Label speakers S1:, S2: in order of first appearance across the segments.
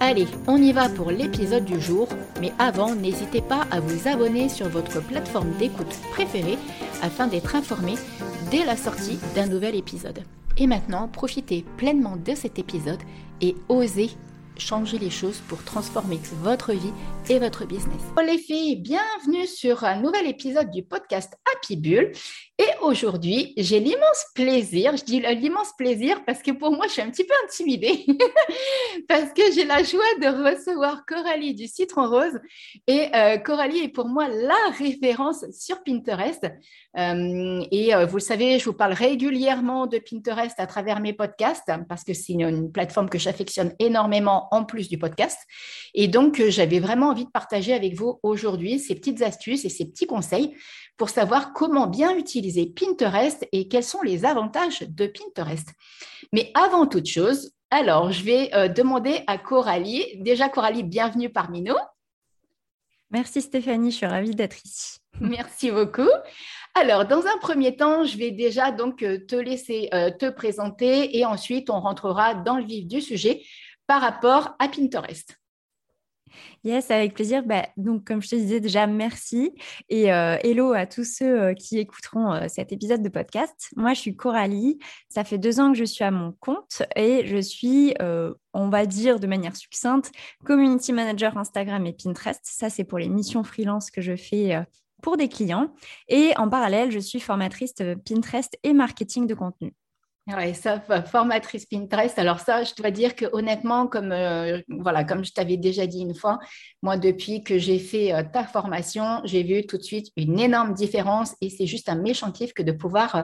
S1: Allez, on y va pour l'épisode du jour, mais avant, n'hésitez pas à vous abonner sur votre plateforme d'écoute préférée afin d'être informé dès la sortie d'un nouvel épisode. Et maintenant, profitez pleinement de cet épisode et osez changer les choses pour transformer votre vie votre business. Bonjour les filles, bienvenue sur un nouvel épisode du podcast Happy Bull. Et aujourd'hui, j'ai l'immense plaisir, je dis l'immense plaisir parce que pour moi, je suis un petit peu intimidée parce que j'ai la joie de recevoir Coralie du Citron Rose. Et euh, Coralie est pour moi la référence sur Pinterest. Euh, et euh, vous le savez, je vous parle régulièrement de Pinterest à travers mes podcasts parce que c'est une, plateforme que j'affectionne énormément en plus du podcast. Et donc, j'avais vraiment envie de partager avec vous aujourd'hui ces petites astuces et ces petits conseils pour savoir comment bien utiliser Pinterest et quels sont les avantages de Pinterest. Mais avant toute chose, alors je vais euh, demander à Coralie. Déjà, Coralie, bienvenue parmi nous.
S2: Merci Stéphanie, je suis ravie d'être ici.
S1: Merci beaucoup. Alors, dans un premier temps, je vais déjà donc euh, te laisser euh, te présenter et ensuite on rentrera dans le vif du sujet par rapport à Pinterest.
S2: Yes, avec plaisir. Bah, donc, comme je te disais déjà, merci. Et euh, hello à tous ceux euh, qui écouteront euh, cet épisode de podcast. Moi, je suis Coralie. Ça fait deux ans que je suis à mon compte et je suis, on va dire de manière succincte, community manager Instagram et Pinterest. Ça, c'est pour les missions freelance que je fais pour des clients. Et en parallèle, je suis formatrice Pinterest et marketing de contenu.
S1: Oui, ça, formatrice Pinterest. Alors ça, je dois dire que honnêtement, comme euh, voilà, comme je t'avais déjà dit une fois, moi depuis que j'ai fait euh, ta formation, j'ai vu tout de suite une énorme différence et c'est juste un méchant kiff que de pouvoir euh,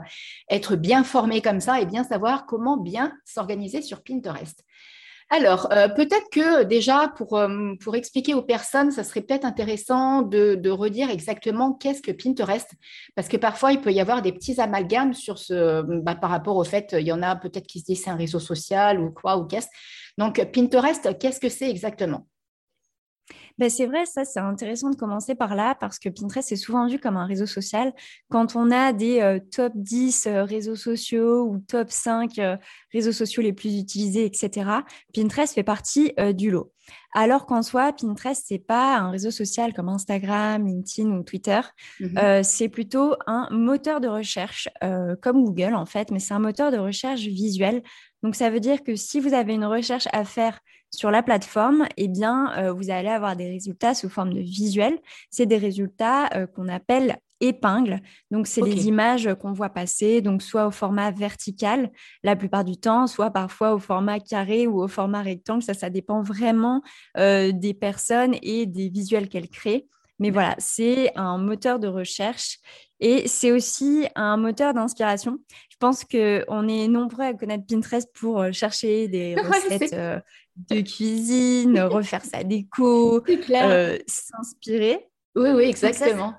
S1: être bien formé comme ça et bien savoir comment bien s'organiser sur Pinterest. Alors, euh, peut-être que déjà, pour, euh, pour, expliquer aux personnes, ça serait peut-être intéressant de, redire exactement qu'est-ce que Pinterest, parce que parfois, il peut y avoir des petits amalgames sur ce, bah, par rapport au fait, il y en a peut-être qui se disent c'est un réseau social ou quoi, ou qu'est-ce. Donc, Pinterest, qu'est-ce que c'est exactement?
S2: Ben, c'est vrai, ça, c'est intéressant de commencer par là parce que Pinterest est souvent vu comme un réseau social. Quand on a des euh, top 10 euh, réseaux sociaux ou top 5 euh, réseaux sociaux les plus utilisés, etc., Pinterest fait partie du lot. Alors qu'en soi, Pinterest, c'est pas un réseau social comme Instagram, LinkedIn ou Twitter. Mmh c'est plutôt un moteur de recherche comme Google en fait, mais c'est un moteur de recherche visuel. Donc ça veut dire que si vous avez une recherche à faire sur la plateforme, eh bien, euh, vous allez avoir des résultats sous forme de visuels. C'est des résultats euh, qu'on appelle épingles. Donc, c'est des images qu'on voit passer, donc soit au format vertical la plupart du temps, soit parfois au format carré ou au format rectangle. Ça, ça dépend vraiment euh, des personnes et des visuels qu'elles créent. Mais voilà, c'est un moteur de recherche et c'est aussi un moteur d'inspiration. Je pense qu'on est nombreux à connaître Pinterest pour chercher des recettes de cuisine, refaire sa déco, euh, s'inspirer.
S1: Oui, oui, exactement.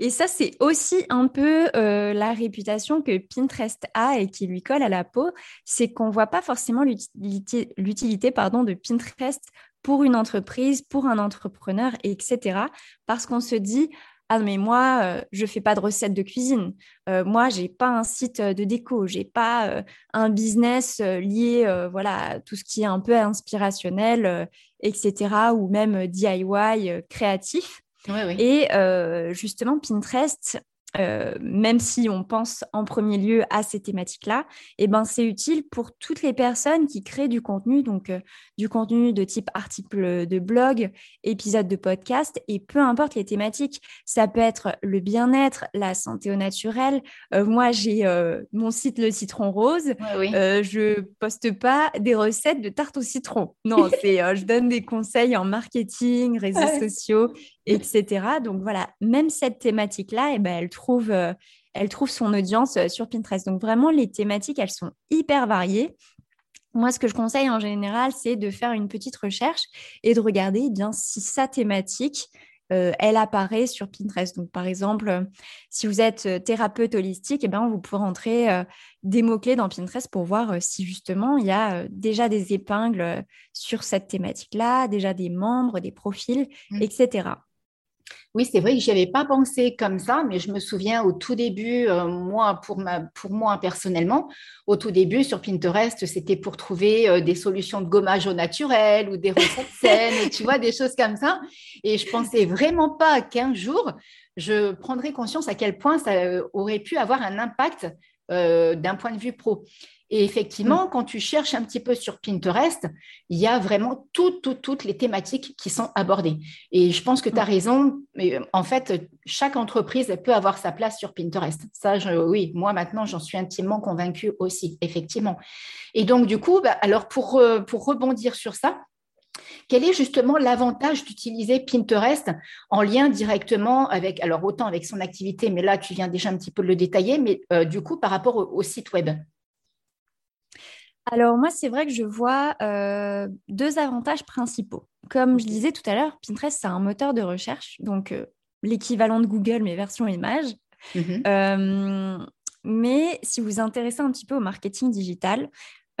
S2: Et ça, c'est aussi un peu euh, la réputation que Pinterest a et qui lui colle à la peau, c'est qu'on ne voit pas forcément l'utilité pardon, de Pinterest pour une entreprise, pour un entrepreneur, etc. Parce qu'on se dit, ah mais moi je euh, je fais pas de recettes de cuisine. Euh, moi j'ai pas un site euh, de déco. J'ai pas un business lié voilà à tout ce qui est un peu inspirationnel etc ou même DIY créatif. Et justement Pinterest euh, même si on pense en premier lieu à ces thématiques-là, eh ben, c'est utile pour toutes les personnes qui créent du contenu, donc euh, du contenu de type article de blog, épisode de podcast, et peu importe les thématiques. Ça peut être le bien-être, la santé au naturel. Euh, moi, j'ai mon site Le Citron Rose. je poste pas des recettes de tarte au citron. Non, c'est je donne des conseils en marketing, réseaux sociaux etc. Donc voilà, même cette thématique-là, eh ben, elle, trouve, euh, elle trouve son audience euh, sur Pinterest. Donc vraiment, les thématiques, elles sont hyper variées. moi, ce que je conseille en général, c'est de faire une petite recherche et de regarder eh bien, si sa thématique, euh, elle apparaît sur Pinterest. Donc, par exemple, si vous êtes thérapeute holistique, eh bien, vous pouvez rentrer des mots-clés dans Pinterest pour voir si justement il y a déjà des épingles sur cette thématique-là, déjà des membres, des profils, mmh. etc.
S1: Oui, c'est vrai que je n'y avais pas pensé comme ça, mais je me souviens au tout début, euh, moi, pour, ma, pour moi personnellement, au tout début sur Pinterest, c'était pour trouver euh, des solutions de gommage au naturel ou des recettes saines, tu vois, des choses comme ça. Et je pensais vraiment pas qu'un jour, je prendrais conscience à quel point ça euh, aurait pu avoir un impact d'un point de vue pro. Et effectivement, mm. quand tu cherches un petit peu sur Pinterest, il y a vraiment toutes, toutes, toutes les thématiques qui sont abordées. Et je pense que tu as mm. raison. Mais en fait, chaque entreprise peut avoir sa place sur Pinterest. Ça, oui, moi maintenant, j'en suis intimement convaincue aussi, effectivement. Et donc, du coup, bah, alors pour, euh, pour rebondir sur ça, quel est justement l'avantage d'utiliser Pinterest en lien directement avec, alors autant avec son activité, mais là tu viens déjà un petit peu de le détailler, mais euh, du coup par rapport au site web?
S2: Alors moi, c'est vrai que je vois euh, deux avantages principaux. Comme je disais tout à l'heure, Pinterest, c'est un moteur de recherche, donc euh, l'équivalent de Google, mais version image. Mhm. Euh, mais si vous vous intéressez un petit peu au marketing digital,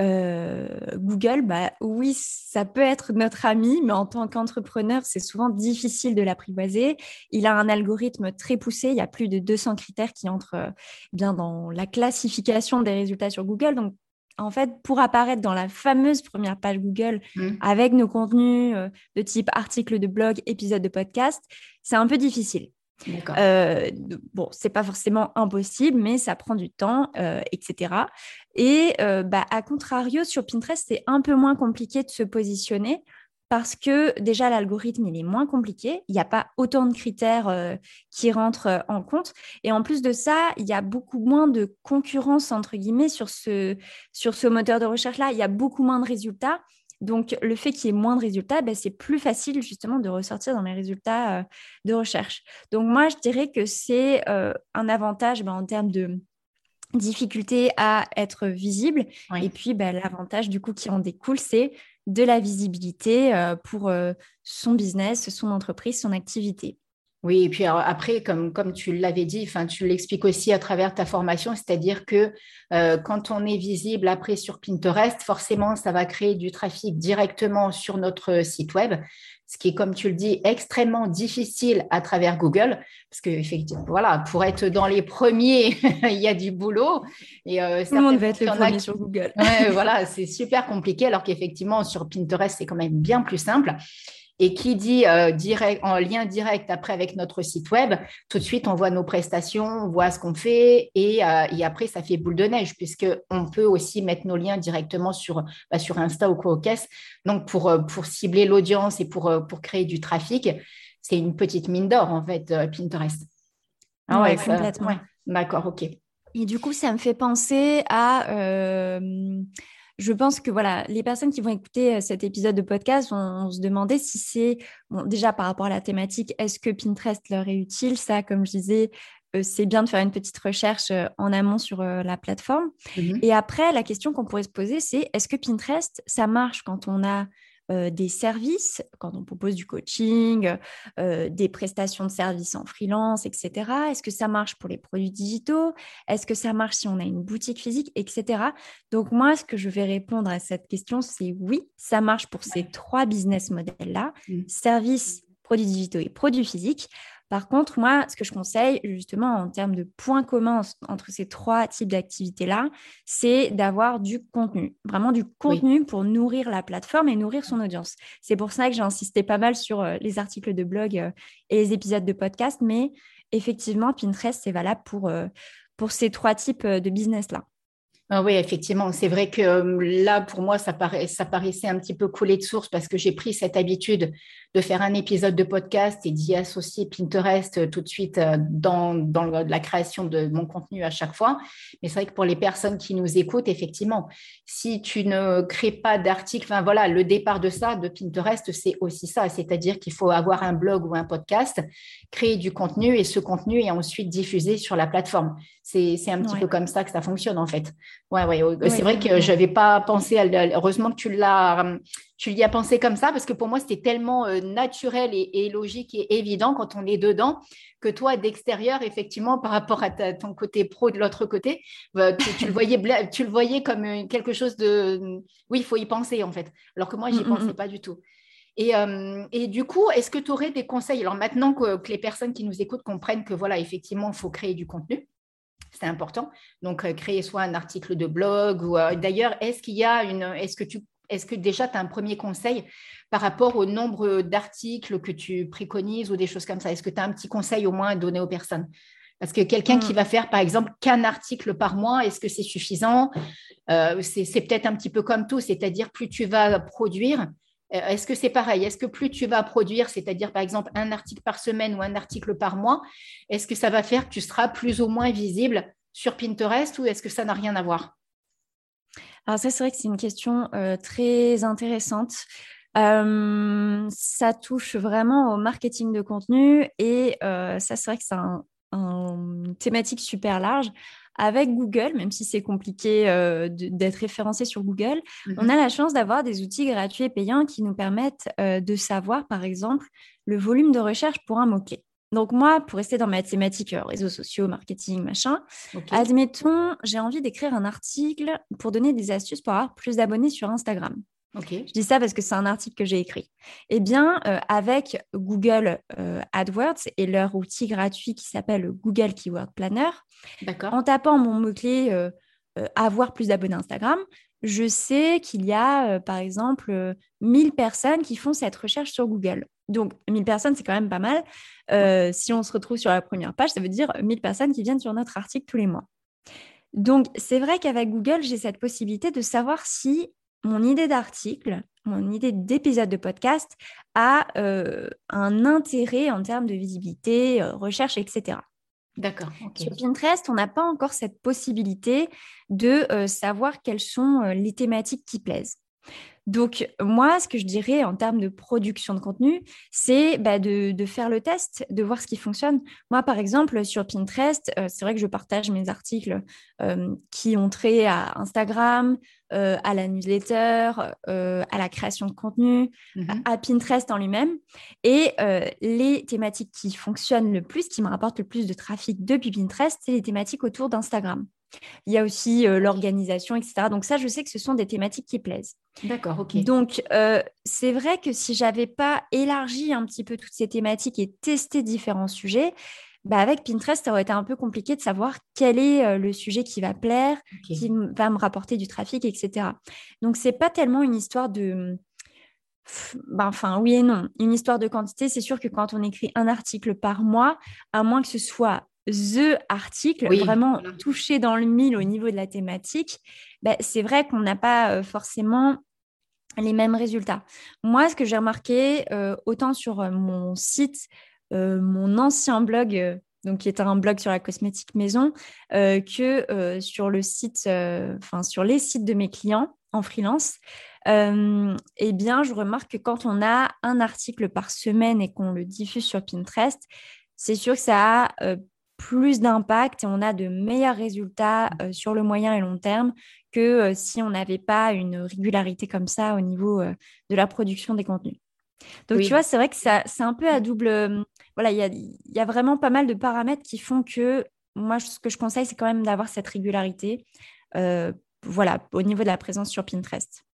S2: Google, bah, oui, ça peut être notre ami, mais en tant qu'entrepreneur, c'est souvent difficile de l'apprivoiser. Il a un algorithme très poussé, il y a plus de 200 critères qui entrent bien dans la classification des résultats sur Google. Donc, en fait, pour apparaître dans la fameuse première page Google mmh. avec nos contenus euh, de type article de blog, épisode de podcast, c'est un peu difficile. Euh, bon, c'est pas forcément impossible, mais ça prend du temps, euh, etc. Et euh, bah, à contrario, sur Pinterest, c'est un peu moins compliqué de se positionner parce que déjà l'algorithme il est moins compliqué, il n'y a pas autant de critères euh, qui rentrent euh, en compte et en plus de ça, il y a beaucoup moins de concurrence entre guillemets sur ce sur ce moteur de recherche là, il y a beaucoup moins de résultats. Donc le fait qu'il y ait moins de résultats, ben, c'est plus facile justement de ressortir dans les résultats euh, de recherche. Donc moi je dirais que c'est un avantage ben, en termes de difficulté à être visible. Et puis, ben, l'avantage du coup qui en découle, c'est de la visibilité euh, pour euh, son business, son entreprise, son activité.
S1: Oui, et puis après, comme, comme tu l'avais dit, tu l'expliques aussi à travers ta formation, c'est-à-dire que euh, quand on est visible après sur Pinterest, forcément, ça va créer du trafic directement sur notre site web, ce qui est, comme tu le dis, extrêmement difficile à travers Google, parce que effectivement, voilà, pour être dans les premiers, il y a du boulot.
S2: Et, euh, Tout le monde va être le premier sur Google.
S1: voilà, c'est super compliqué, alors qu'effectivement, sur Pinterest, c'est quand même bien plus simple. Et qui dit euh, direct, en lien direct après avec notre site web, tout de suite, on voit nos prestations, on voit ce qu'on fait et, euh, et, après, ça fait boule de neige puisqu'on peut aussi mettre nos liens directement sur, bah, sur Insta ou quoi caisse. Donc, pour, euh, pour cibler l'audience et pour, pour créer du trafic, c'est une petite mine d'or en fait, Pinterest.
S2: Ah ouais, complètement.
S1: D'accord, ok.
S2: Et du coup, ça me fait penser à je pense que voilà, les personnes qui vont écouter euh, cet épisode de podcast vont, se demander si c'est déjà par rapport à la thématique, est-ce que Pinterest leur est utile? Ça, comme je disais, euh, c'est bien de faire une petite recherche euh, en amont sur la plateforme. Mmh Et après, la question qu'on pourrait se poser, c'est est-ce que Pinterest, ça marche quand on a euh, des services, quand on propose du coaching, euh, des prestations de services en freelance, etc. Est-ce que ça marche pour les produits digitaux? Est-ce que ça marche si on a une boutique physique, etc. Donc moi, ce que je vais répondre à cette question, c'est oui, ça marche pour ces trois business models-là, mmh. services, produits digitaux et produits physiques. Par contre, moi, ce que je conseille, justement, en termes de points communs entre ces trois types d'activités-là, c'est d'avoir du contenu, vraiment du contenu pour nourrir la plateforme et nourrir son audience. C'est pour ça que j'ai insisté pas mal sur euh, les articles de blog euh, et les épisodes de podcast, mais effectivement, Pinterest, c'est valable pour, euh, pour ces trois types de business-là.
S1: Ah oui, effectivement, c'est vrai que là, pour moi, ça, paraît, ça paraissait un petit peu coulé de source parce que j'ai pris cette habitude de faire un épisode de podcast et d'y associer Pinterest euh, tout de suite euh, dans, dans, la création de mon contenu à chaque fois. Mais c'est vrai que pour les personnes qui nous écoutent, effectivement, si tu ne crées pas d'article, enfin voilà, le départ de ça, de Pinterest, c'est aussi ça, c'est-à-dire qu'il faut avoir un blog ou un podcast, créer du contenu et ce contenu est ensuite diffusé sur la plateforme. C'est un petit peu comme ça que ça fonctionne en fait. Ouais, ouais, c'est vrai que je n'avais pas pensé à. Heureusement que tu l'as, tu y as pensé comme ça, parce que pour moi, c'était tellement euh, naturel et, logique et évident quand on est dedans, que toi, d'extérieur, effectivement, par rapport à ton côté pro de l'autre côté, bah, tu, le voyais, tu le voyais comme euh, quelque chose de. Oui, il faut y penser, en fait. Alors que moi, je n'y mm, mm, pensais mm. pas du tout. Et, euh, et, du coup, est-ce que tu aurais des conseils? Alors maintenant que, que, les personnes qui nous écoutent comprennent que, voilà, effectivement, il faut créer du contenu, c'est important. Donc, euh, créer soit un article de blog ou euh, d'ailleurs, est-ce qu'il y a une, est-ce que tu, est-ce que déjà tu as un premier conseil par rapport au nombre d'articles que tu préconises ou des choses comme ça? Est-ce que tu as un petit conseil au moins à donner aux personnes? Parce que quelqu'un qui mm. va faire, par exemple, qu'un article par mois, est-ce que c'est suffisant? Euh, C'est peut-être un petit peu comme tout, c'est-à-dire plus tu vas produire, est-ce que c'est pareil? Est-ce que plus tu vas produire, c'est-à-dire par exemple un article par semaine ou un article par mois, est-ce que ça va faire que tu seras plus ou moins visible sur Pinterest ou est-ce que ça n'a rien à voir?
S2: Alors ça, c'est vrai que c'est une question euh, très intéressante. Euh, ça touche vraiment au marketing de contenu et ça, c'est vrai que c'est une thématique super large avec Google, même si c'est compliqué euh, d'être référencé sur Google, mhm. on a la chance d'avoir des outils gratuits et payants qui nous permettent euh, de savoir, par exemple, le volume de recherche pour un mot-clé. Donc moi, pour rester dans ma thématique euh, réseaux sociaux, marketing, machin, admettons, j'ai envie d'écrire un article pour donner des astuces pour avoir plus d'abonnés sur Instagram. Je dis ça parce que c'est un article que j'ai écrit. Eh bien, euh, avec Google euh, AdWords et leur outil gratuit qui s'appelle Google Keyword Planner, en tapant mon mot-clé euh, avoir plus d'abonnés Instagram, je sais qu'il y a, par exemple, 1000 personnes qui font cette recherche sur Google. Donc, 1000 personnes, c'est quand même pas mal. si on se retrouve sur la première page, ça veut dire 1000 personnes qui viennent sur notre article tous les mois. Donc, c'est vrai qu'avec Google, j'ai cette possibilité de savoir si mon idée d'article, mon idée d'épisode de podcast a euh, un intérêt en termes de visibilité, euh, recherche, etc.
S1: D'accord.
S2: Sur Pinterest, on n'a pas encore cette possibilité de euh, savoir quelles sont les thématiques qui plaisent. Donc, moi, ce que je dirais en termes de production de contenu, c'est bah, de, faire le test, de voir ce qui fonctionne. Moi, par exemple, sur Pinterest, euh, c'est vrai que je partage mes articles euh, qui ont trait à Instagram, euh, à la newsletter, à la création de contenu, mhm. à, Pinterest en lui-même. Et les thématiques qui fonctionnent le plus, qui me rapportent le plus de trafic depuis Pinterest, c'est les thématiques autour d'Instagram. Il y a aussi euh, l'organisation, etc. Donc ça, je sais que ce sont des thématiques qui plaisent.
S1: D'accord, ok.
S2: Donc euh, c'est vrai que si j'avais pas élargi un petit peu toutes ces thématiques et testé différents sujets, bah avec Pinterest, ça aurait été un peu compliqué de savoir quel est euh, le sujet qui va plaire, qui va me rapporter du trafic, etc. Donc c'est pas tellement une histoire de ben, enfin, oui et non. Une histoire de quantité, c'est sûr que quand on écrit un article par mois, à moins que ce soit the article, vraiment touché dans le mille au niveau de la thématique, ben, c'est vrai qu'on n'a pas euh, forcément les mêmes résultats. Moi, ce que j'ai remarqué, euh, autant sur euh, mon site, mon ancien blog, donc qui est un blog sur la cosmétique maison, que sur le site, enfin sur les sites de mes clients en freelance, eh bien, je remarque que quand on a un article par semaine et qu'on le diffuse sur Pinterest, c'est sûr que ça a plus d'impact et on a de meilleurs résultats mmh. euh, sur le moyen et long terme que euh, si on n'avait pas une régularité comme ça au niveau euh, de la production des contenus. Donc, tu vois, c'est vrai que c'est un peu à mmh. double. Voilà, il y a, vraiment pas mal de paramètres qui font que moi, ce que je conseille, c'est quand même d'avoir cette régularité. voilà, au niveau de la présence sur Pinterest.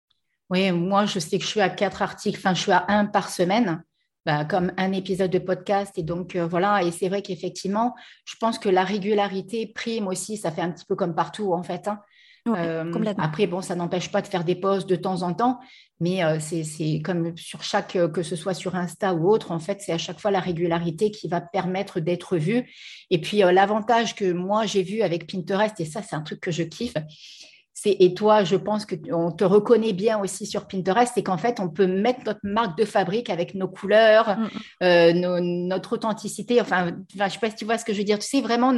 S1: Oui, moi, je sais que je suis à quatre articles, enfin, je suis à un par semaine. Bah, comme un épisode de podcast. Et donc, euh, voilà, et c'est vrai qu'effectivement, je pense que la régularité prime aussi, ça fait un petit peu comme partout, en fait. Hein. Euh, après, bon, ça n'empêche pas de faire des posts de temps en temps, mais euh, c'est comme sur chaque, que ce soit sur Insta ou autre, en fait, c'est à chaque fois la régularité qui va permettre d'être vu. Et puis, l'avantage que moi, j'ai vu avec Pinterest, et ça, c'est un truc que je kiffe, et toi, je pense que on te reconnaît bien aussi sur Pinterest, c'est qu'en fait, on peut mettre notre marque de fabrique avec nos couleurs, mm, mm. Euh, notre authenticité. Enfin, je ne sais pas si tu vois ce que je veux dire. Tu sais vraiment,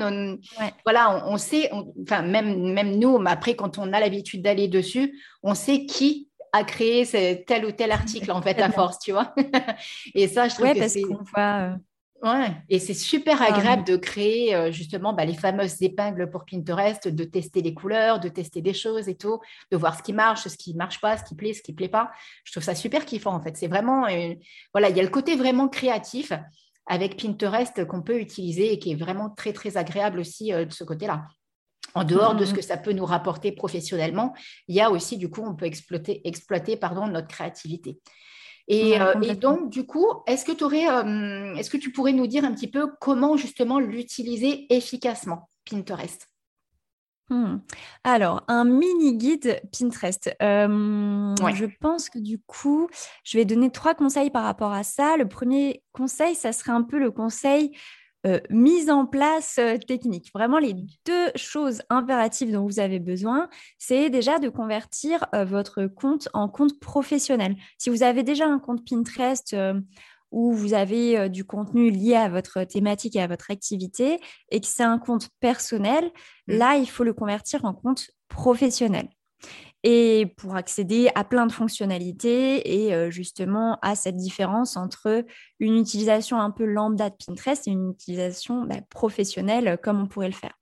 S1: voilà, on, sait, enfin même même nous, après quand on a l'habitude d'aller dessus, on sait qui a créé tel ou tel article en fait à force, tu vois. et ça, je trouve que c'est.
S2: Parce qu'on voit, euh,
S1: Ouais, et c'est super ah, agréable de créer euh, justement bah, les fameuses épingles pour Pinterest, de tester les couleurs, de tester des choses et tout, de voir ce qui marche, ce qui ne marche pas, ce qui plaît, ce qui ne plaît pas. Je trouve ça super kiffant en fait. C'est vraiment, voilà, il y a le côté vraiment créatif avec Pinterest qu'on peut utiliser et qui est vraiment très très agréable aussi euh, de ce côté-là. En dehors de ce mmh. que ça peut nous rapporter professionnellement, il y a aussi du coup, on peut exploiter, exploiter pardon, notre créativité. Euh, et, donc, du coup, est-ce que, euh, est que tu pourrais nous dire un petit peu comment justement l'utiliser efficacement, Pinterest?
S2: Hmm. Alors, un mini guide Pinterest. Euh, je pense que du coup, je vais donner trois conseils par rapport à ça. Le premier conseil, ça serait un peu le conseil euh, mise en place euh, technique. Vraiment, les deux choses impératives dont vous avez besoin, c'est déjà de convertir euh, votre compte en compte professionnel. Si vous avez déjà un compte Pinterest où vous avez du contenu lié à votre thématique et à votre activité et que c'est un compte personnel, mmh. là, il faut le convertir en compte professionnel et pour accéder à plein de fonctionnalités et euh, justement à cette différence entre une utilisation un peu lambda de Pinterest et une utilisation bah, professionnelle comme on pourrait le faire.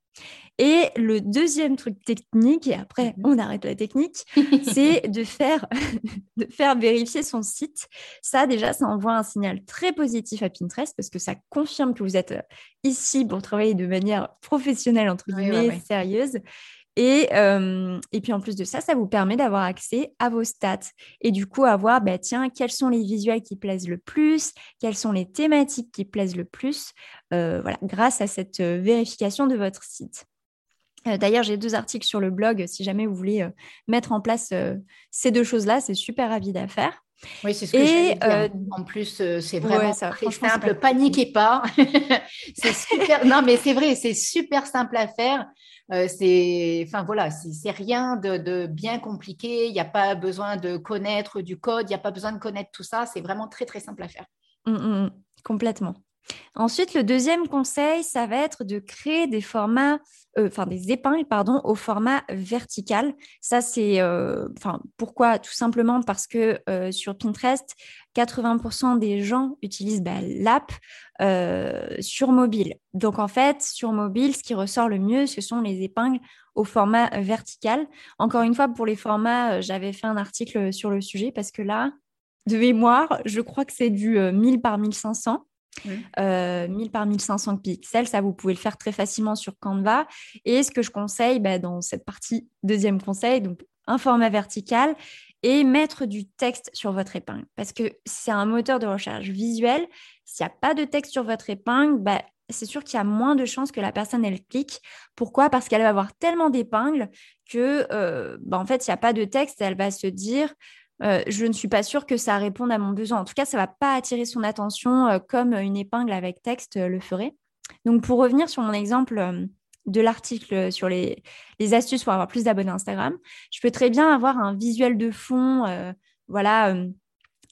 S2: Et le deuxième truc technique, et après mhm. on arrête la technique, c'est de faire, de faire vérifier son site. Ça déjà, ça envoie un signal très positif à Pinterest parce que ça confirme que vous êtes euh, ici pour travailler de manière professionnelle, entre guillemets, sérieuse. Et, et, puis en plus de ça, ça vous permet d'avoir accès à vos stats et du coup avoir, bah, tiens, quels sont les visuels qui plaisent le plus, quelles sont les thématiques qui plaisent le plus, voilà, grâce à cette vérification de votre site. D'ailleurs, j'ai deux articles sur le blog si jamais vous voulez mettre en place ces deux choses-là, c'est super rapide à faire.
S1: Oui, c'est ce que j'ai dit. En plus, c'est vraiment très simple. Paniquez pas. c'est super. Non, mais c'est vrai, c'est super simple à faire. Euh, c'est, enfin voilà, c'est rien de, bien compliqué. Il n'y a pas besoin de connaître du code, il n'y a pas besoin de connaître tout ça. C'est vraiment très très simple à faire.
S2: Mmh, mmh, mmh. complètement. Ensuite, le deuxième conseil, ça va être de créer des formats, euh, des épingles, pardon, au format vertical. Ça, c'est, euh, pourquoi? Tout simplement parce que euh, sur Pinterest, 80% des gens utilisent bah, l'app sur mobile. Donc, en fait, sur mobile, ce qui ressort le mieux, ce sont les épingles au format vertical. Encore une fois, pour les formats, j'avais fait un article sur le sujet parce que là, de mémoire, je crois que c'est du 1000 par 1500. 1000 euh, par 1500 pixels, ça vous pouvez le faire très facilement sur Canva. Et ce que je conseille bah, dans cette partie, deuxième conseil, donc un format vertical et mettre du texte sur votre épingle. Parce que c'est un moteur de recherche visuel. S'il n'y a pas de texte sur votre épingle, bah, c'est sûr qu'il y a moins de chances que la personne elle clique. Pourquoi? Parce qu'elle va avoir tellement d'épingles que, euh, bah, en fait, il n'y a pas de texte, elle va se dire euh, je ne suis pas sûre que ça réponde à mon besoin. En tout cas, ça ne va pas attirer son attention euh, comme une épingle avec texte euh, le ferait. Donc, pour revenir sur mon exemple de l'article sur les, astuces pour avoir plus d'abonnés Instagram, je peux très bien avoir un visuel de fond, voilà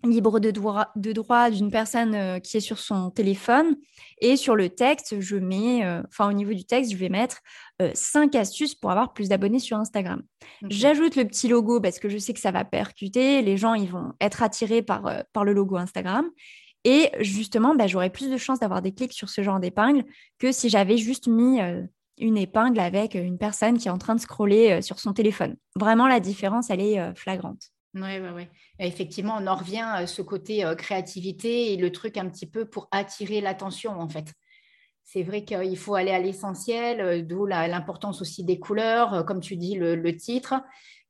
S2: libre de droit, de droit d'une personne euh, qui est sur son téléphone. Et sur le texte, je mets, euh, enfin au niveau du texte, je vais mettre euh, cinq astuces pour avoir plus d'abonnés sur Instagram. J'ajoute le petit logo parce que je sais que ça va percuter. Les gens, ils vont être attirés par, par le logo Instagram. Et justement, bah, j'aurai plus de chances d'avoir des clics sur ce genre d'épingle que si j'avais juste mis une épingle avec une personne qui est en train de scroller sur son téléphone. Vraiment, la différence, elle est flagrante.
S1: Oui, oui, oui. Effectivement, on en revient à ce côté euh, créativité et le truc un petit peu pour attirer l'attention, en fait. C'est vrai qu'il faut aller à l'essentiel, euh, d'où l'importance aussi des couleurs, euh, comme tu dis, le, titre.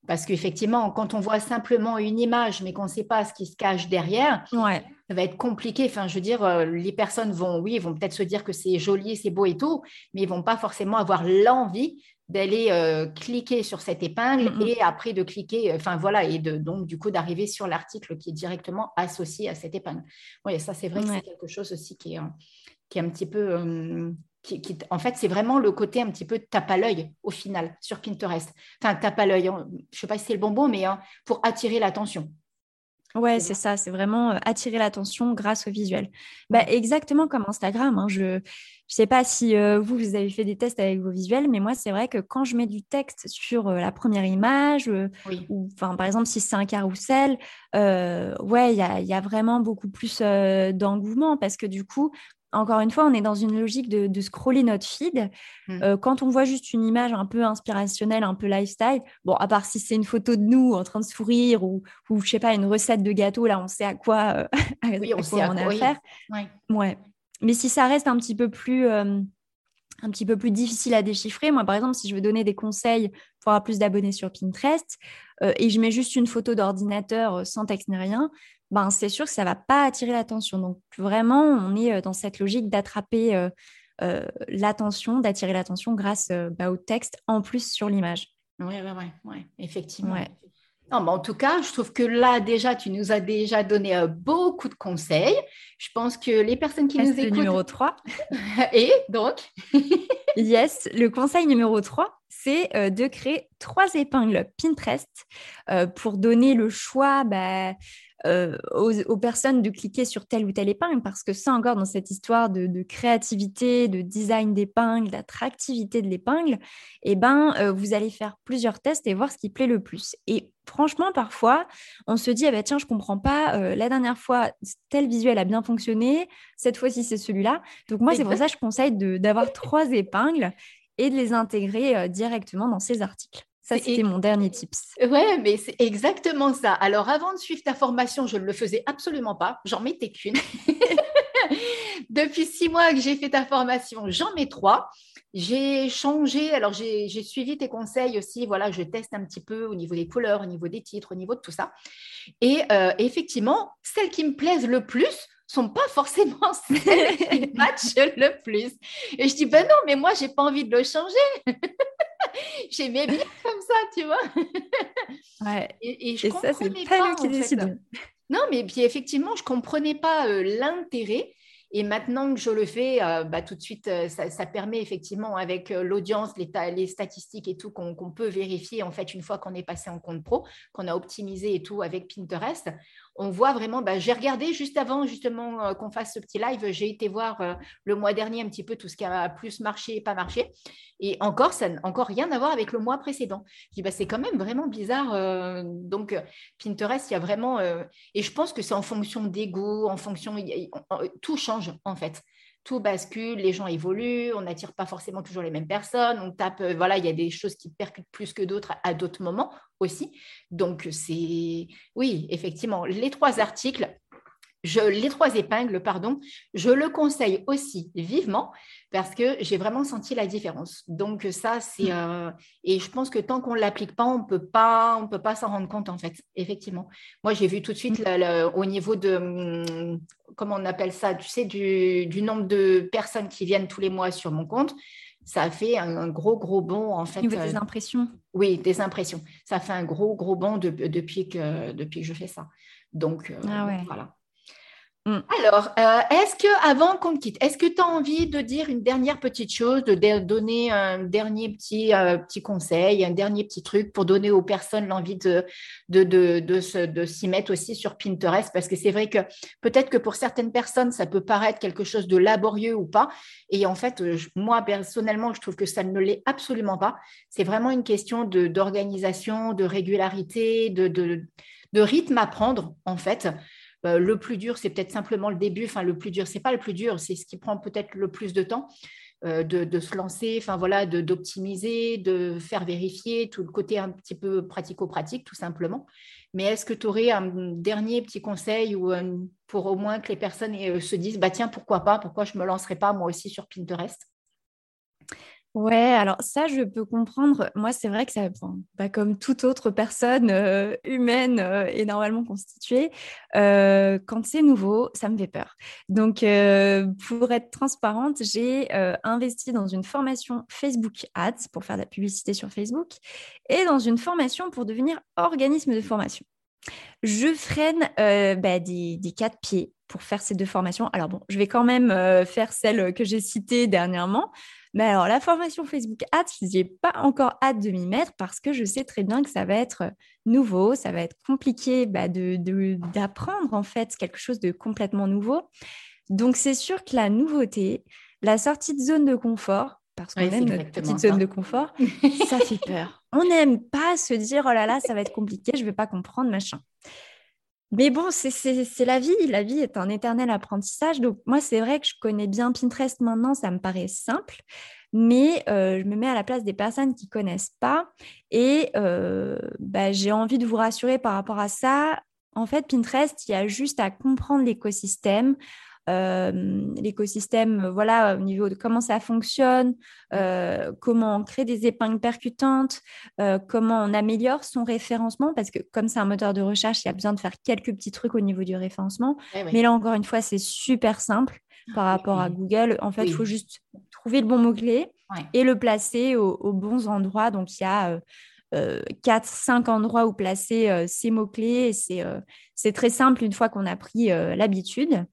S1: Parce qu'effectivement, quand on voit simplement une image, mais qu'on ne sait pas ce qui se cache derrière, ça va être compliqué. Enfin, je veux dire, les personnes vont, oui, vont peut-être se dire que c'est joli, c'est beau et tout, mais ils vont pas forcément avoir l'envie d'aller euh, cliquer sur cette épingle mm, mm. et après de cliquer, euh, enfin voilà, et de, donc du coup d'arriver sur l'article qui est directement associé à cette épingle. Oui, ça c'est vrai que c'est quelque chose aussi qui est, qui est un petit peu... Euh, qui, en fait, c'est vraiment le côté un petit peu tape à l'œil au final sur Pinterest. Enfin, tape à l'œil, hein, je ne sais pas si c'est le bon mot, mais hein, pour attirer l'attention.
S2: Ouais, c'est ça, c'est vraiment attirer l'attention grâce au visuel. Bah, exactement comme Instagram. Hein, je ne sais pas si vous, vous avez fait des tests avec vos visuels, mais moi, c'est vrai que quand je mets du texte sur la première image, ou par exemple, si c'est un carrousel, ouais, il y a, y a, vraiment beaucoup plus d'engouement parce que du coup, encore une fois, on est dans une logique de, scroller notre feed. Mmh. Euh, quand on voit juste une image un peu inspirationnelle, un peu lifestyle, bon, à part si c'est une photo de nous en train de sourire ou, ou je sais pas, une recette de gâteau, là, on sait à quoi, euh,
S1: oui, on, à quoi on a affaire.
S2: Ouais. Mais si ça reste un petit peu plus euh, un petit peu plus difficile à déchiffrer. Moi, par exemple, si je veux donner des conseils pour avoir plus d'abonnés sur Pinterest et je mets juste une photo d'ordinateur sans texte ni rien, ben, c'est sûr que ça ne va pas attirer l'attention. Donc vraiment, on est euh, dans cette logique d'attraper euh, euh, l'attention, d'attirer l'attention grâce bah, au texte en plus sur l'image.
S1: Oui, oui, oui, ouais, effectivement. Non, en tout cas, je trouve que là, déjà, tu nous as déjà donné beaucoup de conseils. Je pense que les personnes qui nous écoutent...
S2: numéro 3.
S1: Et donc?
S2: Yes, le conseil numéro 3, c'est de créer trois épingles Pinterest pour donner le choix bah, euh, aux, personnes de cliquer sur telle ou telle épingle, parce que ça encore, dans cette histoire de, créativité, de design d'épingle, d'attractivité de l'épingle, eh ben, euh, vous allez faire plusieurs tests et voir ce qui plaît le plus. Et franchement, parfois, on se dit, ah bah, tiens, je comprends pas, euh, la dernière fois, tel visuel a bien fonctionné, cette fois-ci, c'est celui-là. Donc moi, c'est pour ça que je conseille d'avoir trois épingles et de les intégrer directement dans ces articles. Ça, c'était mon dernier tips.
S1: Ouais, mais c'est exactement ça. Alors, avant de suivre ta formation, je ne le faisais absolument pas. J'en mettais qu'une. Depuis six mois que j'ai fait ta formation, j'en mets trois. J'ai changé, alors j'ai suivi tes conseils aussi, voilà, je teste un petit peu au niveau des couleurs, au niveau des titres, au niveau de tout ça. Et euh, effectivement, celles qui me plaisent le plus sont pas forcément celles qui matchent le plus. Et je dis, ben non, mais moi, j'ai pas envie de le changer. J'aimais bien comme ça, tu
S2: vois. Ouais. Et, je ça, c'est pas, qui décide.
S1: Non, mais puis effectivement, je comprenais pas euh, l'intérêt. Et maintenant que je le fais, euh, bah, tout de suite, euh, ça, permet effectivement, avec l'audience, les, les, statistiques et tout, qu'on peut vérifier en fait une fois qu'on est passé en compte pro, qu'on a optimisé et tout avec Pinterest on voit vraiment, bah, j'ai regardé juste avant justement euh, qu'on fasse ce petit live, j'ai été voir euh, le mois dernier un petit peu tout ce qui a plus marché et pas marché. Et encore, ça n'a encore rien à voir avec le mois précédent. Je dis, bah, c'est quand même vraiment bizarre. Euh, donc, Pinterest, il y a vraiment, et je pense que c'est en fonction des goûts, en fonction, tout change en fait tout bascule, les gens évoluent, on n'attire pas forcément toujours les mêmes personnes, on tape, euh, voilà, il y a des choses qui percutent plus que d'autres à, d'autres moments aussi. Donc, c'est, oui, effectivement, les trois articles, je, les trois épingles, pardon, je le conseille aussi vivement parce que j'ai vraiment senti la différence. Donc ça, c'est mm. euh, et je pense que tant qu'on l'applique pas, on peut pas, on peut pas s'en rendre compte en fait. Effectivement, moi j'ai vu tout de suite mm. au niveau de hum, comment on appelle ça, tu sais, du, nombre de personnes qui viennent tous les mois sur mon compte. Ça a fait un, gros, gros bond en fait.
S2: Au niveau des euh, impressions.
S1: Oui, des impressions. Ça fait un gros, gros bond depuis, que, depuis que je fais ça. Donc, euh, ah voilà. Mm. Alors, euh, est-ce que avant qu'on quitte, est-ce que tu as envie de dire une dernière petite chose, de donner un dernier petit, euh, petit conseil, un dernier petit truc pour donner aux personnes l'envie de, s'y mettre aussi sur Pinterest? Parce que c'est vrai que peut-être que pour certaines personnes, ça peut paraître quelque chose de laborieux ou pas. Et en fait, moi, personnellement, je trouve que ça ne l'est absolument pas. C'est vraiment une question d'organisation, de, régularité, de rythme à prendre, en fait. Bah, le plus dur, c'est peut-être simplement le début. Enfin, le plus dur, c'est pas le plus dur, c'est ce qui prend peut-être le plus de temps. Euh, de, se lancer, enfin d'optimiser, de, faire vérifier tout le côté un petit peu pratico-pratique, tout simplement. Mais est-ce que tu aurais un dernier petit conseil ou pour au moins que les personnes euh, se disent, bah tiens, pourquoi pas, pourquoi je me lancerai pas moi aussi sur Pinterest?
S2: Ouais, alors ça, je peux comprendre. Moi, c'est vrai que ça, pas comme toute autre personne euh, humaine euh, et normalement constituée, euh, quand c'est nouveau, ça me fait peur. Donc, pour être transparente, j'ai investi dans une formation Facebook Ads pour faire de la publicité sur Facebook et dans une formation pour devenir organisme de formation. Je freine bah, des quatre pieds pour faire ces deux formations. Alors bon, je vais quand même faire celle que j'ai citée dernièrement mais alors, la formation Facebook Ads, je n'ai pas encore hâte de m'y mettre parce que je sais très bien que ça va être nouveau, ça va être compliqué bah, d'apprendre en fait quelque chose de complètement nouveau. Donc, c'est sûr que la nouveauté, la sortie de zone de confort, parce qu'on aime notre petite zone de confort, ça fait peur. On n'aime pas se dire, oh là là, ça va être compliqué, je ne vais pas comprendre, machin. Mais bon, c'est la vie. La vie est un éternel apprentissage. Donc, moi, c'est vrai que je connais bien Pinterest maintenant, ça me paraît simple. Mais euh, je me mets à la place des personnes qui ne connaissent pas. Et euh, bah, j'ai envie de vous rassurer par rapport à ça. En fait, Pinterest, il y a juste à comprendre l'écosystème, l'écosystème, euh, voilà, au niveau de comment ça fonctionne, euh, comment on crée des épingles percutantes, comment on améliore son référencement, parce que comme c'est un moteur de recherche, il y a besoin de faire quelques petits trucs au niveau du référencement. Eh Mais là, encore une fois, c'est super simple par rapport à Google. En fait, il faut juste trouver le bon mot-clé et le placer aux, bons endroits. Donc, il y a euh, quatre, cinq endroits où placer euh, ces mots-clés. Euh, c'est très simple une fois qu'on a pris l'habitude.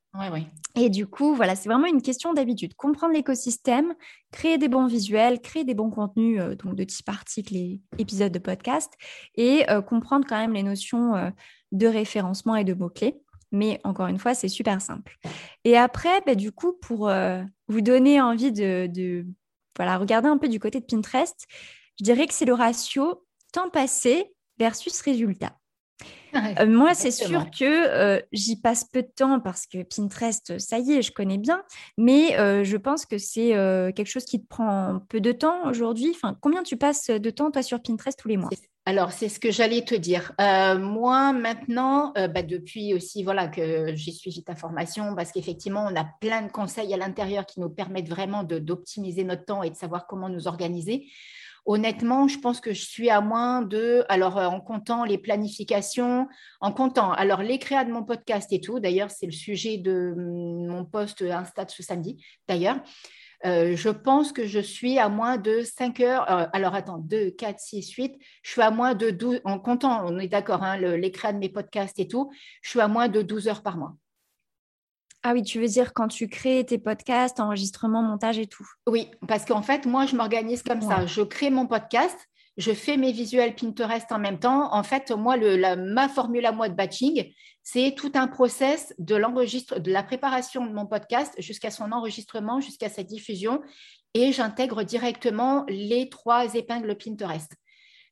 S2: Et du coup, voilà, c'est vraiment une question d'habitude. Comprendre l'écosystème, créer des bons visuels, créer des bons contenus, donc de type articles et épisodes de podcast, et comprendre quand même les notions de référencement et de mots-clés. Mais encore une fois, c'est super simple. Et après, bah, du coup, pour vous donner envie de, de voilà, regarder un peu du côté de Pinterest, je dirais que c'est le ratio temps passé versus résultat. Euh, moi, c'est sûr que euh, j'y passe peu de temps parce que Pinterest, ça y est, je connais bien, mais euh, je pense que c'est quelque chose qui te prend peu de temps aujourd'hui. Enfin, combien tu passes de temps, toi, sur Pinterest tous les mois?
S1: Alors, c'est ce que j'allais te dire. moi, maintenant, bah, depuis aussi voilà, que j'ai suivi ta formation, parce qu'effectivement, on a plein de conseils à l'intérieur qui nous permettent vraiment d'optimiser notre temps et de savoir comment nous organiser. Honnêtement, je pense que je suis à moins de, alors euh, en comptant les planifications, en comptant, alors les de mon podcast et tout, d'ailleurs, c'est le sujet de mm, mon post Insta ce samedi, d'ailleurs. Euh, je pense que je suis à moins de 5 heures. Euh, alors, attends, 2, 4, 6, 8. Je suis à moins de 12, en comptant, on est d'accord, hein, de mes podcasts et tout, je suis à moins de 12 heures par mois.
S2: Ah oui, tu veux dire quand tu crées tes podcasts, enregistrement, montage et tout.
S1: Oui, parce qu'en fait, moi, je m'organise comme ça. Je crée mon podcast, je fais mes visuels Pinterest en même temps. En fait, moi, le, ma formule à moi de batching, c'est tout un process de l'enregistre, de la préparation de mon podcast jusqu'à son enregistrement, jusqu'à sa diffusion. Et j'intègre directement les trois épingles Pinterest.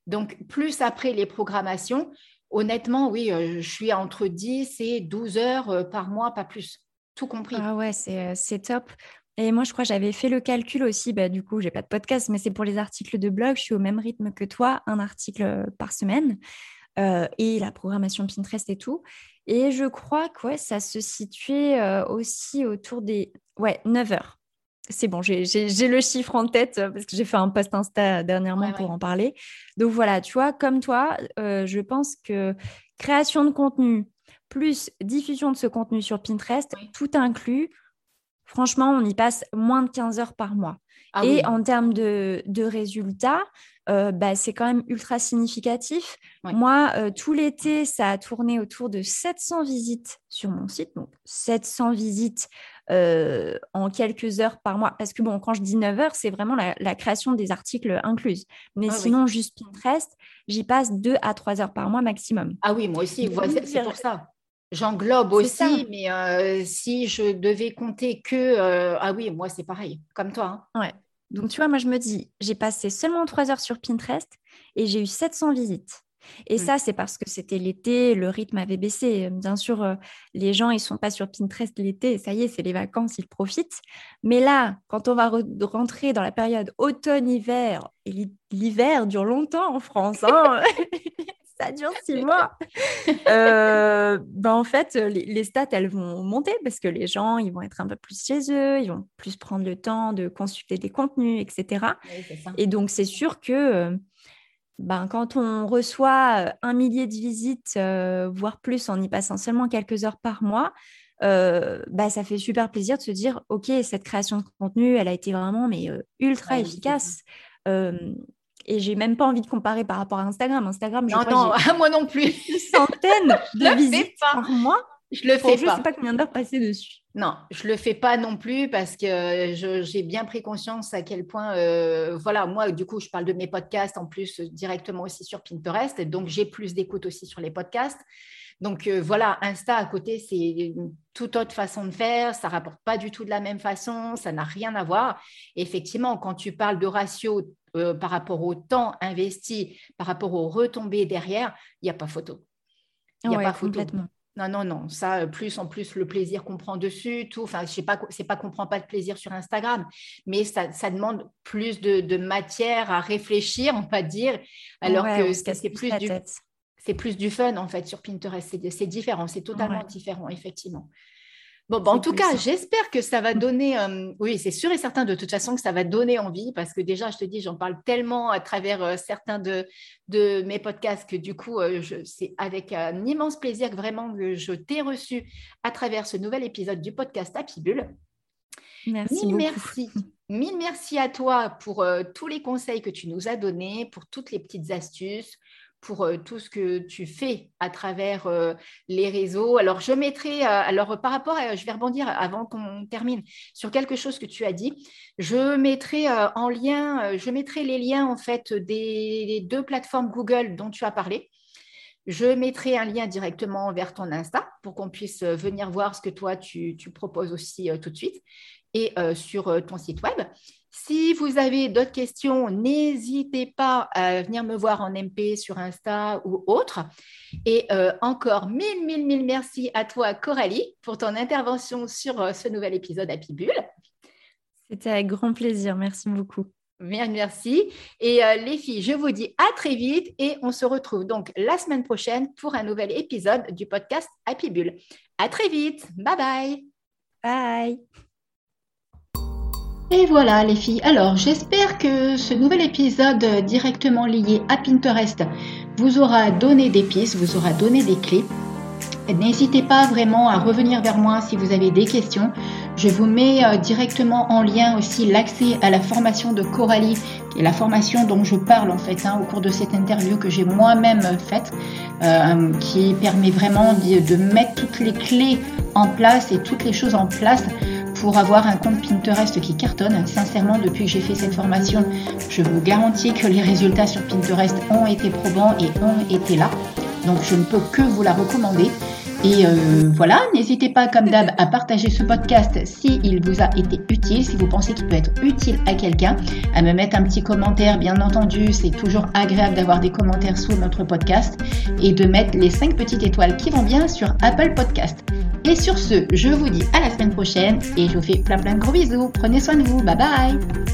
S1: Donc, plus après les programmations, honnêtement, oui, euh, je suis entre 10 et 12 heures euh, par mois, pas plus tout compris.
S2: Ah ouais, euh, c'est top. Et moi, je crois que j'avais fait le calcul aussi. Bah, du coup, j'ai pas de podcast, mais c'est pour les articles de blog. Je suis au même rythme que toi, un article euh, par semaine. Euh, et la programmation Pinterest et tout. Et je crois que ouais, ça se situait aussi autour des ouais, 9 heures. C'est bon, j'ai le chiffre en tête parce que j'ai fait un post Insta dernièrement pour en parler. Donc voilà, tu vois, comme toi, je pense que création de contenu, plus diffusion de ce contenu sur Pinterest, tout inclus, franchement, on y passe moins de 15 heures par mois. Ah et en termes de, résultats, euh, bah, c'est quand même ultra significatif. Moi, euh, tout l'été, ça a tourné autour de 700 visites sur mon site. Donc, 700 visites euh, en quelques heures par mois. Parce que, bon, quand je dis 9 heures, c'est vraiment la, création des articles incluses. Mais sinon, juste Pinterest, j'y passe 2 à 3 heures par mois maximum.
S1: Ah oui, moi aussi, c'est pour ça. J'englobe aussi, mais euh, si je devais compter que... Euh, ah oui, moi, c'est pareil, comme toi.
S2: Hein. Ouais. Donc, tu vois, moi, je me dis, j'ai passé seulement trois heures sur Pinterest et j'ai eu 700 visites. Et ça, c'est parce que c'était l'été, le rythme avait baissé. Bien sûr, euh, les gens, ils sont pas sur Pinterest l'été, ça y est, c'est les vacances, ils profitent. Mais là, quand on va rentrer dans la période automne-hiver, et l'hiver dure longtemps en France, hein ça dure six mois. Euh, ben en fait, les, stats, elles vont monter parce que les gens, ils vont être un peu plus chez eux, ils vont plus prendre le temps de consulter des contenus, etc. et donc, c'est sûr que euh, ben, quand on reçoit euh, un millier de visites, voire plus en y passant seulement quelques heures par mois, bah, ça fait super plaisir de se dire, OK, cette création de contenu, elle a été vraiment mais, ultra efficace. Et j'ai même pas envie de comparer par rapport à Instagram. Instagram,
S1: je non, non, moi non plus.
S2: Une centaine de visites par mois.
S1: Je le fais
S2: je
S1: pas.
S2: Je sais pas combien d'heures passer dessus.
S1: Non, je le fais pas non plus parce que j'ai bien pris conscience à quel point, euh, voilà, moi, du coup, je parle de mes podcasts en plus directement aussi sur Pinterest, donc j'ai plus d'écoute aussi sur les podcasts. Donc euh, voilà, Insta à côté, c'est une toute autre façon de faire, ça rapporte pas du tout de la même façon, ça n'a rien à voir. effectivement, quand tu parles de ratio euh, par rapport au temps investi, par rapport aux retombées derrière, il n'y a pas photo.
S2: Il n'y a pas photo.
S1: Non, non, non. Ça, euh, plus en plus le plaisir qu'on prend dessus, tout. Enfin, je sais pas, c'est pas qu'on prend pas de plaisir sur Instagram, mais ça, demande plus de, matière à réfléchir, on va dire, alors que c'est plus du, c'est plus du fun en fait sur Pinterest. C'est différent, c'est totalement différent, effectivement. Bon, bah, en tout cas, j'espère que ça va donner, euh, oui, c'est sûr et certain de toute façon que ça va donner envie parce que déjà, je te dis, j'en parle tellement à travers euh, certains de, de, mes podcasts que du coup, euh, c'est avec un immense plaisir que vraiment que je t'ai reçu à travers ce nouvel épisode du podcast Happy Bull.
S2: Merci.
S1: Mille merci. Mille merci à toi pour tous les conseils que tu nous as donnés, pour toutes les petites astuces, pour euh, tout ce que tu fais à travers euh, les réseaux. Alors, je mettrai, euh, alors par rapport à, je vais rebondir avant qu'on termine sur quelque chose que tu as dit. Je mettrai en lien, je mettrai les liens en fait des, deux plateformes Google dont tu as parlé. Je mettrai un lien directement vers ton Insta pour qu'on puisse venir voir ce que toi tu, tu proposes aussi tout de suite et sur ton site web. Si vous avez d'autres questions, n'hésitez pas à venir me voir en MP sur Insta ou autre. Et euh, encore mille, mille, mille merci à toi, Coralie, pour ton intervention sur euh, ce nouvel épisode Happy Bull.
S2: C'était avec grand plaisir. Merci beaucoup.
S1: Merci. Et euh, les filles, je vous dis à très vite et on se retrouve donc la semaine prochaine pour un nouvel épisode du podcast Happy Bull. À très vite. Bye bye.
S2: Bye.
S1: Et voilà les filles, alors j'espère que ce nouvel épisode directement lié à Pinterest vous aura donné des pistes, vous aura donné des clés. N'hésitez pas vraiment à revenir vers moi si vous avez des questions. Je vous mets euh, directement en lien aussi l'accès à la formation de Coralie, qui est la formation dont je parle en fait hein, au cours de cette interview que j'ai moi-même faite, euh, qui permet vraiment de mettre toutes les clés en place et toutes les choses en place pour avoir un compte Pinterest qui cartonne. Sincèrement, depuis que j'ai fait cette formation, je vous garantis que les résultats sur Pinterest ont été probants et ont été là. Donc je ne peux que vous la recommander. Et euh, voilà, n'hésitez pas comme d'hab à partager ce podcast s'il vous a été utile, si vous pensez qu'il peut être utile à quelqu'un, à me mettre un petit commentaire, bien entendu, c'est toujours agréable d'avoir des commentaires sous notre podcast, et de mettre les 5 petites étoiles qui vont bien sur Apple Podcast. Et sur ce, je vous dis à la semaine prochaine et je vous fais plein plein de gros bisous. Prenez soin de vous. Bye bye